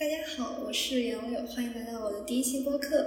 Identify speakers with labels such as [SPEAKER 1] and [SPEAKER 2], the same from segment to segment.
[SPEAKER 1] 大家好，我是杨柳，欢迎来到我的第一期播客。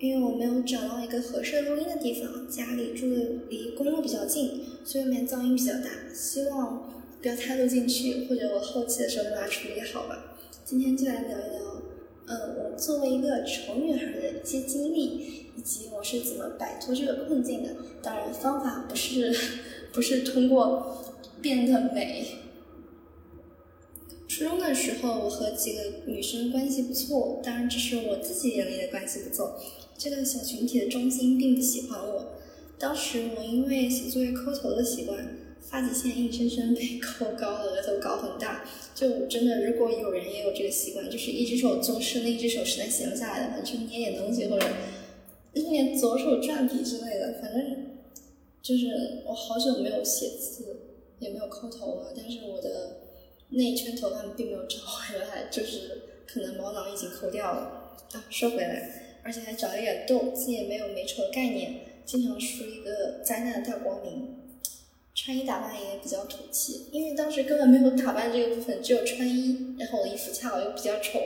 [SPEAKER 1] 因为我没有找到一个合适录音的地方，家里住的离公路比较近，所以外面噪音比较大，希望不要太录进去，或者我后期的时候把它处理好吧。今天就来聊一聊，呃，我作为一个丑女孩的一些经历，以及我是怎么摆脱这个困境的。当然，方法不是 不是通过变得美。初中的时候，我和几个女生关系不错，当然只是我自己眼里的关系不错。这个小群体的中心并不喜欢我。当时我因为写作业抠头的习惯，发际线硬生生被抠高了，额头搞很大。就真的，如果有人也有这个习惯，就是一只手做事，另一只手实在闲不下来的话，去捏点东西或者练左手转笔之类的。反正就是我好久没有写字，也没有抠头了，但是我的那一圈头发并没有长回来，就是可能毛囊已经抠掉了。啊，说回来。而且还长了一点痘，自己也没有美丑的概念，经常梳一个灾难的大光明，穿衣打扮也比较土气，因为当时根本没有打扮这个部分，只有穿衣，然后我的衣服恰好又比较丑，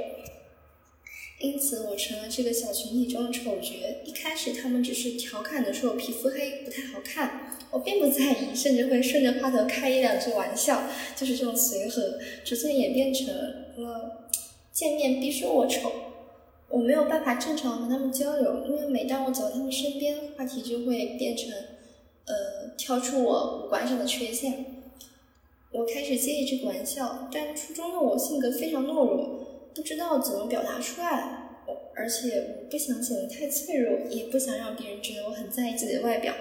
[SPEAKER 1] 因此我成了这个小群体中的丑角。一开始他们只是调侃的说我皮肤黑不太好看，我并不在意，甚至会顺着话头开一两句玩笑，就是这种随和，逐渐演变成了见面必说我丑。我没有办法正常和他们交流，因为每当我走到他们身边，话题就会变成，呃，挑出我五官上的缺陷。我开始接一这个玩笑，但初中的我性格非常懦弱，知道怎么表达出来，而且我不想显得太脆弱，也不想让别人觉得我很在意自己的外表。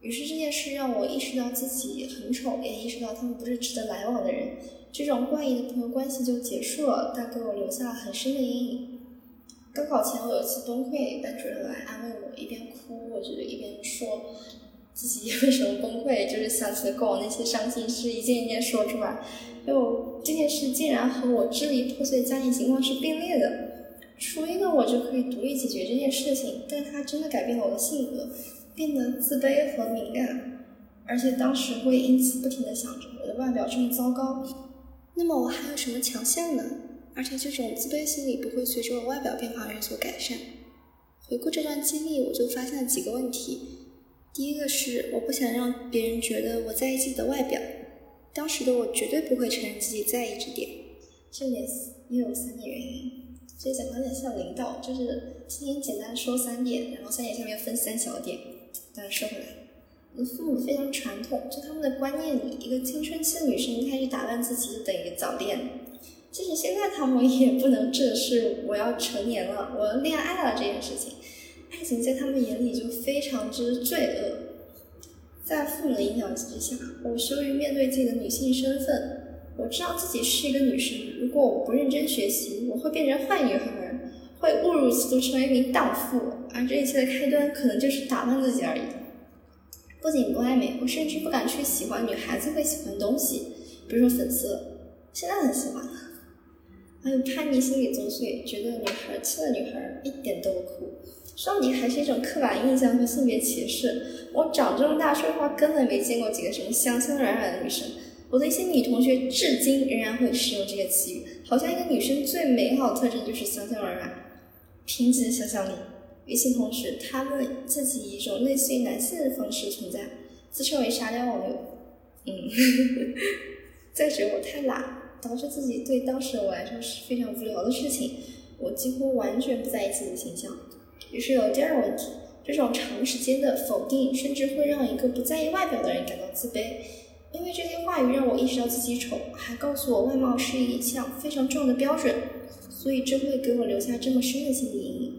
[SPEAKER 1] 于是这件事让我意识到自己很丑，也意识到他们不是值得来往的人。这种怪异的朋友关系就结束了，但给我留下了很深的阴影。高考前我有一次崩溃，班主任来安慰我，一边哭，我就一边说自己为什么崩溃，就是想起了过往那些伤心事，一件一件说出来。因为这件事竟然和我支离破碎的家庭情况是并列的。初一的我就可以独立解决这件事情，但它真的改变了我的性格，变得自卑和敏感，而且当时会因此不停的想着我的外表这么糟糕，那么我还有什么强项呢？而且这种自卑心理不会随着我外表变化而有所改善。回顾这段经历，我就发现了几个问题。第一个是我不想让别人觉得我在意自己的外表，当时的我绝对不会承认自己在意这点。这点也有三点原因，所以讲有点像领导，就是今天简单说三点，然后三点下面分三小点。但是说回来，我的父母非常传统，在他们的观念里，一个青春期的女生开始打扮自己就等于早恋。即使现在他们也不能正视我要成年了，我要恋爱了这件事情，爱情在他们眼里就非常之罪恶。在父母的影响之下，我羞于面对自己的女性身份。我知道自己是一个女生，如果我不认真学习，我会变成坏女孩，会误入歧途成为一名荡妇。而这一切的开端，可能就是打扮自己而已。不仅不爱美，我甚至不敢去喜欢女孩子会喜欢的东西，比如说粉色，现在很喜欢。还有叛逆心理作祟，觉得女孩气的女孩一点都不酷，说你还是一种刻板印象和性别歧视。我长这么大说实话根本没见过几个什么香香软软的女生。我的一些女同学至今仍然会使用这个词语，好像一个女生最美好的特征就是香香软软、贫瘠的想象力。与此同时，她们自己以一种类似于男性的方式存在，自称为沙雕网友。嗯，再者我太懒。导致自己对当时我来说是非常无聊的事情，我几乎完全不在意自己的形象。于是有第二个问题，这种长时间的否定，甚至会让一个不在意外表的人感到自卑，因为这些话语让我意识到自己丑，还告诉我外貌是一项非常重要的标准，所以这会给我留下这么深的心理阴影。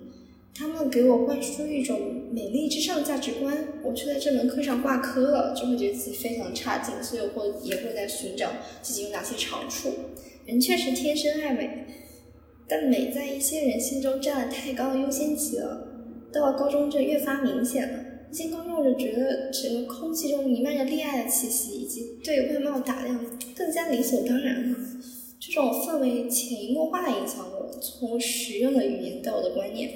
[SPEAKER 1] 他们给我灌输一种美丽至上的价值观，我却在这门课上挂科了，就会觉得自己非常差劲，所以我会也会在寻找自己有哪些长处。人确实天生爱美，但美在一些人心中占了太高的优先级了。到了高中，这越发明显了。一进高中我就觉得整个空气中弥漫着恋爱的气息，以及对外貌打量更加理所当然了。这种氛围潜移默化地影响我，从实用的语言到我的观念。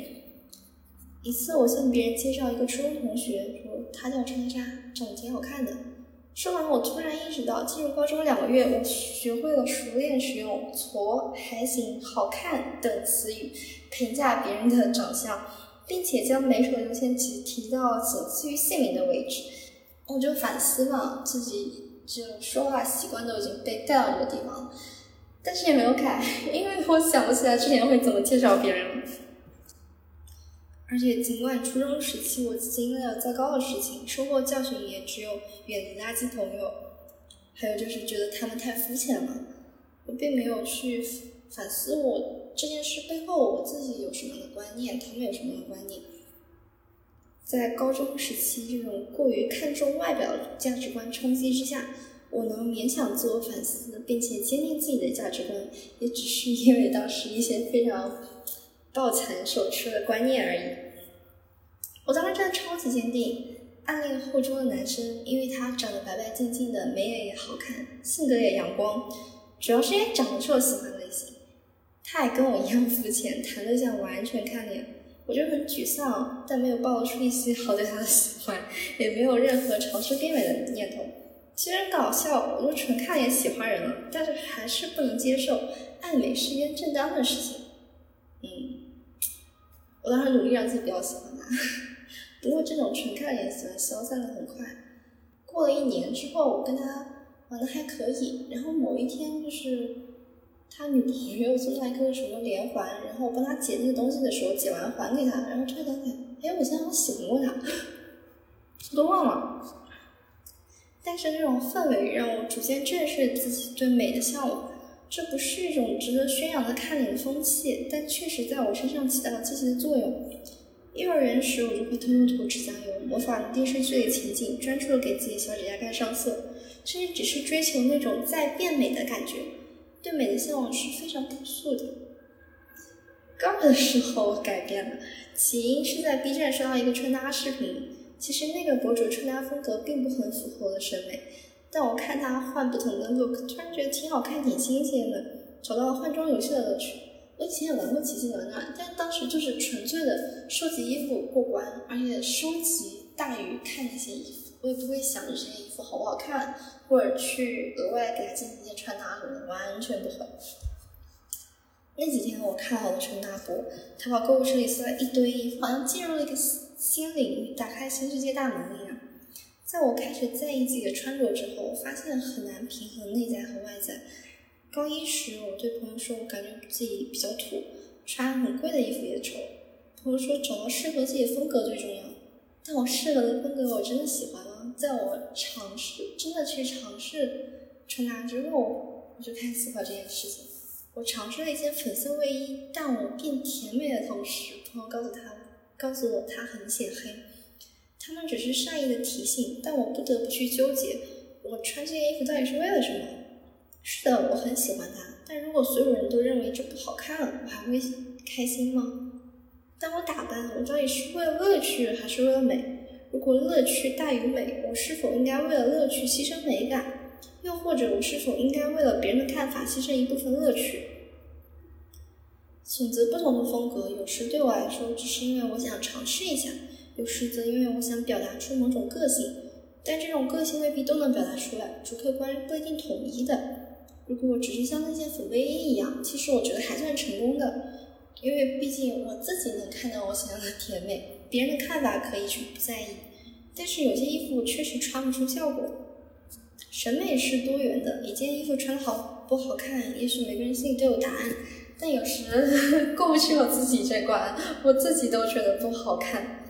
[SPEAKER 1] 一次，我向别人介绍一个初中同学，说他叫叉叉叉，长得挺好看的。说完，我突然意识到，进入高中两个月，我学会了熟练使用“矬”“还行”“好看”等词语评价别人的长相，并且将每首优先级提到仅次于姓名的位置。我就反思了自己这说话习惯都已经被带到这个地方，但是也没有改，因为我想不起来之前会怎么介绍别人。而且，尽管初中时期我经历了糟糕的事情，收获教训也只有远离垃圾朋友，还有就是觉得他们太肤浅了。我并没有去反思我这件事背后我自己有什么的观念，他们有什么样的观念。在高中时期这种过于看重外表的价值观冲击之下，我能勉强自我反思，并且坚定自己的价值观，也只是因为当时一些非常抱残守缺的观念而已。我当时真的超级坚定，暗恋后桌的男生，因为他长得白白净净的，眉眼也好看，性格也阳光，主要是因为长得是我喜欢的类型。他也跟我一样肤浅，谈对象完全看脸，我就很沮丧，但没有暴露出一丝好对他的喜欢，也没有任何尝试变美的念头。其实搞笑，我都纯看脸喜欢人了，但是还是不能接受爱美是一件正当的事情。嗯，我当时努力让自己不要喜欢他。不过这种纯看脸喜欢消散的很快，过了一年之后，我跟他玩的还可以。然后某一天，就是他女朋友送他一个什么连环，然后我帮他解那个东西的时候，解完还给他，然后突然想起来，哎，我好像喜欢过他，我都忘了。但是那种氛围让我逐渐正视自己对美的向往。这不是一种值得宣扬的看脸风气，但确实在我身上起到了积极的作用。幼儿园时，我就会偷偷涂指甲油，模仿电视剧里情景，专注的给自己小指甲盖上色，甚至只是追求那种在变美的感觉。对美的向往是非常朴素的。高二的时候，我改变了，起因是在 B 站刷到一个穿搭视频，其实那个博主穿搭风格并不很符合我的审美，但我看他换不同的 look，突然觉得挺好看，挺新鲜的，找到了换装游戏的乐趣。我以前也玩过奇迹暖暖，但当时就是纯粹的收集衣服过关，而且收集大于看那些衣服，我也不会想着这件衣服好不好看，或者去额外给他进行一些穿搭什么的，完全不会。那几天我看好了穿搭博，淘宝购物车里搜了一堆衣服，好像进入了一个新领域，打开新世界大门。在我开始在意自己的穿着之后，我发现很难平衡内在和外在。高一时，我对朋友说，我感觉自己比较土，穿很贵的衣服也丑。朋友说，找到适合自己的风格最重要。但我适合的风格，我真的喜欢吗？在我尝试真的去尝试穿搭之后，我就开始思考这件事情。我尝试了一件粉色卫衣，但我变甜美的同时，朋友告诉他，告诉我它很显黑。他们只是善意的提醒，但我不得不去纠结，我穿这件衣服到底是为了什么？是的，我很喜欢它。但如果所有人都认为这不好看，我还会开心吗？当我打扮，我到底是为了乐趣还是为了美？如果乐趣大于美，我是否应该为了乐趣牺牲美感？又或者，我是否应该为了别人的看法牺牲一部分乐趣？选择不同的风格，有时对我来说只是因为我想尝试一下，有时则因为我想表达出某种个性。但这种个性未必都能表达出来，主客观不一定统一的。如果我只是像那件粉卫衣一样，其实我觉得还算成功的，因为毕竟我自己能看到我想要的甜美，别人的看法可以去不在意。但是有些衣服确实穿不出效果。审美是多元的，一件衣服穿好不好看，也许每个人心里都有答案，但有时 过不去我自己这关，我自己都觉得不好看。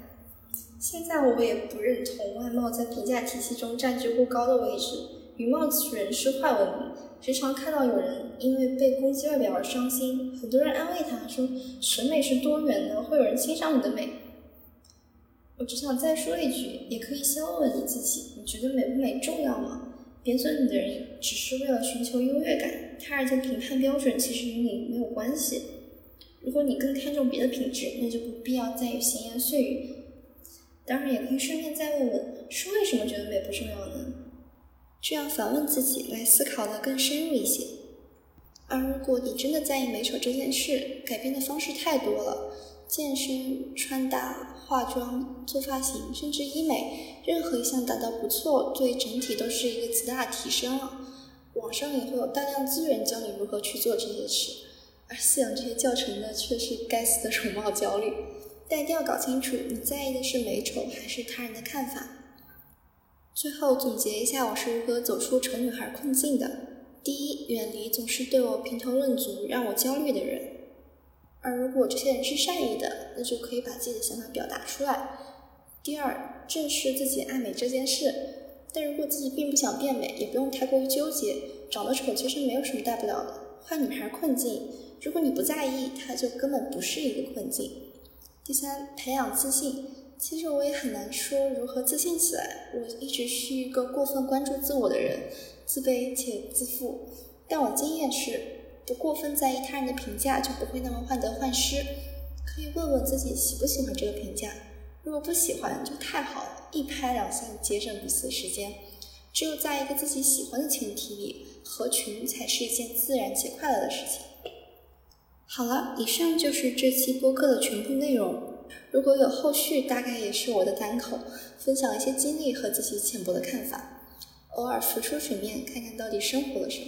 [SPEAKER 1] 现在我也不认同外貌在评价体系中占据过高的位置，以貌取人是坏文明。时常看到有人因为被攻击外表而伤心，很多人安慰他说：“审美是多元的，会有人欣赏你的美。”我只想再说一句，也可以先问问你自己：你觉得美不美重要吗？贬损你的人只是为了寻求优越感，他人的评判标准其实与你没有关系。如果你更看重别的品质，那就不必要在意闲言碎语。当然，也可以顺便再问问：是为什么觉得美不重要呢？这样反问自己，来思考的更深入一些。而如果你真的在意美丑这件事，改变的方式太多了，健身、穿搭、化妆、做发型，甚至医美，任何一项达到不错，对整体都是一个极大的提升了。网上也会有大量资源教你如何去做这些事，而饲养这些教程的却是该死的容貌焦虑。但一定要搞清楚，你在意的是美丑还是他人的看法。最后总结一下，我是如何走出丑女孩困境的：第一，远离总是对我评头论足、让我焦虑的人；而如果这些人是善意的，那就可以把自己的想法表达出来。第二，正视自己爱美这件事。但如果自己并不想变美，也不用太过于纠结。长得丑其实没有什么大不了的。坏女孩困境，如果你不在意，它就根本不是一个困境。第三，培养自信。其实我也很难说如何自信起来。我一直是一个过分关注自我的人，自卑且自负。但我经验是，不过分在意他人的评价，就不会那么患得患失。可以问问自己喜不喜欢这个评价。如果不喜欢，就太好了，一拍两散，节省彼此的时间。只有在一个自己喜欢的前提里，合群才是一件自然且快乐的事情。好了，以上就是这期播客的全部内容。如果有后续，大概也是我的单口，分享一些经历和自己浅薄的看法，偶尔浮出水面，看看到底生活了什么。